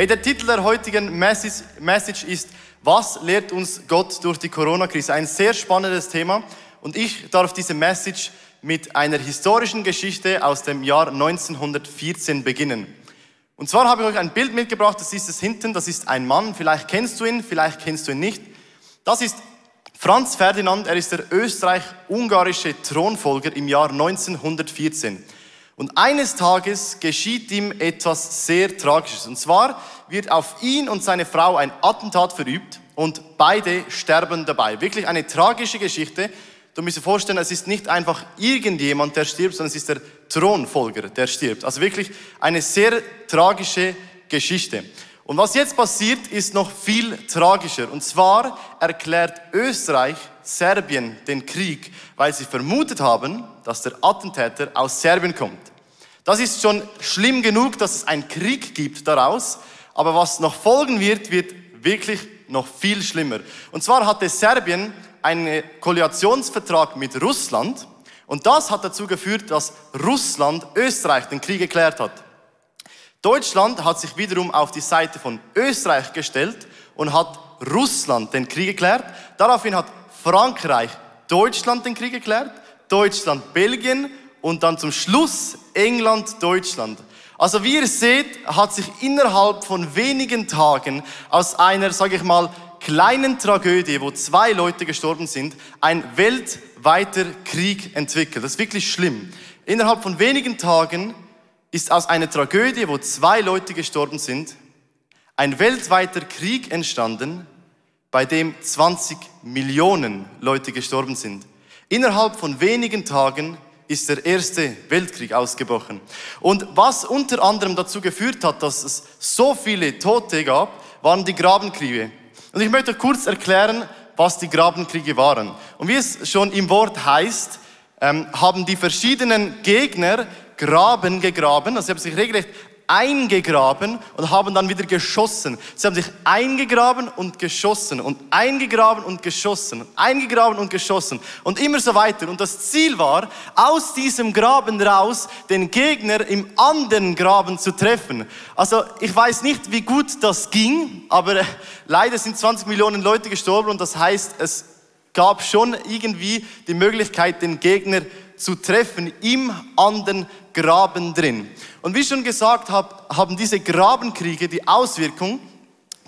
Hey, der Titel der heutigen Message, Message ist, was lehrt uns Gott durch die Corona-Krise? Ein sehr spannendes Thema und ich darf diese Message mit einer historischen Geschichte aus dem Jahr 1914 beginnen. Und zwar habe ich euch ein Bild mitgebracht, das ist es hinten, das ist ein Mann, vielleicht kennst du ihn, vielleicht kennst du ihn nicht. Das ist Franz Ferdinand, er ist der österreich-ungarische Thronfolger im Jahr 1914. Und eines Tages geschieht ihm etwas sehr Tragisches. Und zwar wird auf ihn und seine Frau ein Attentat verübt und beide sterben dabei. Wirklich eine tragische Geschichte. Du musst dir vorstellen, es ist nicht einfach irgendjemand, der stirbt, sondern es ist der Thronfolger, der stirbt. Also wirklich eine sehr tragische Geschichte. Und was jetzt passiert, ist noch viel tragischer. Und zwar erklärt Österreich Serbien den Krieg, weil sie vermutet haben, dass der Attentäter aus Serbien kommt. Das ist schon schlimm genug, dass es einen Krieg gibt daraus, aber was noch folgen wird, wird wirklich noch viel schlimmer. Und zwar hatte Serbien einen Koalitionsvertrag mit Russland und das hat dazu geführt, dass Russland Österreich den Krieg erklärt hat. Deutschland hat sich wiederum auf die Seite von Österreich gestellt und hat Russland den Krieg erklärt. Daraufhin hat Frankreich Deutschland den Krieg erklärt, Deutschland Belgien und dann zum Schluss England, Deutschland. Also wie ihr seht, hat sich innerhalb von wenigen Tagen aus einer, sage ich mal, kleinen Tragödie, wo zwei Leute gestorben sind, ein weltweiter Krieg entwickelt. Das ist wirklich schlimm. Innerhalb von wenigen Tagen ist aus einer Tragödie, wo zwei Leute gestorben sind, ein weltweiter Krieg entstanden, bei dem 20 Millionen Leute gestorben sind. Innerhalb von wenigen Tagen ist der Erste Weltkrieg ausgebrochen. Und was unter anderem dazu geführt hat, dass es so viele Tote gab, waren die Grabenkriege. Und ich möchte kurz erklären, was die Grabenkriege waren. Und wie es schon im Wort heißt, ähm, haben die verschiedenen Gegner Graben gegraben, also sie haben sich regelrecht eingegraben und haben dann wieder geschossen. Sie haben sich eingegraben und geschossen und eingegraben und geschossen, eingegraben und geschossen und immer so weiter. Und das Ziel war, aus diesem Graben raus den Gegner im anderen Graben zu treffen. Also ich weiß nicht, wie gut das ging, aber äh, leider sind 20 Millionen Leute gestorben und das heißt, es gab schon irgendwie die Möglichkeit, den Gegner zu treffen im anderen Graben drin. Und wie schon gesagt habe, haben diese Grabenkriege die Auswirkung,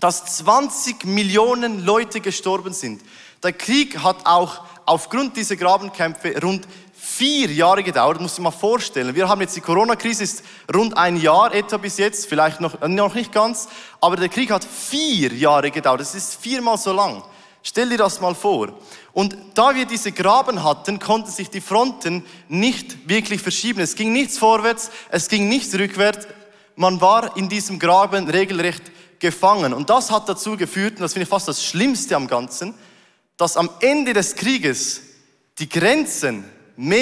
dass 20 Millionen Leute gestorben sind. Der Krieg hat auch aufgrund dieser Grabenkämpfe rund vier Jahre gedauert, muss ich mal vorstellen. Wir haben jetzt die Corona-Krise, ist rund ein Jahr etwa bis jetzt, vielleicht noch, noch nicht ganz, aber der Krieg hat vier Jahre gedauert. Das ist viermal so lang. Stell dir das mal vor. Und da wir diese Graben hatten, konnten sich die Fronten nicht wirklich verschieben. Es ging nichts vorwärts, es ging nichts rückwärts. Man war in diesem Graben regelrecht gefangen. Und das hat dazu geführt, und das finde ich fast das Schlimmste am Ganzen, dass am Ende des Krieges die Grenzen mehr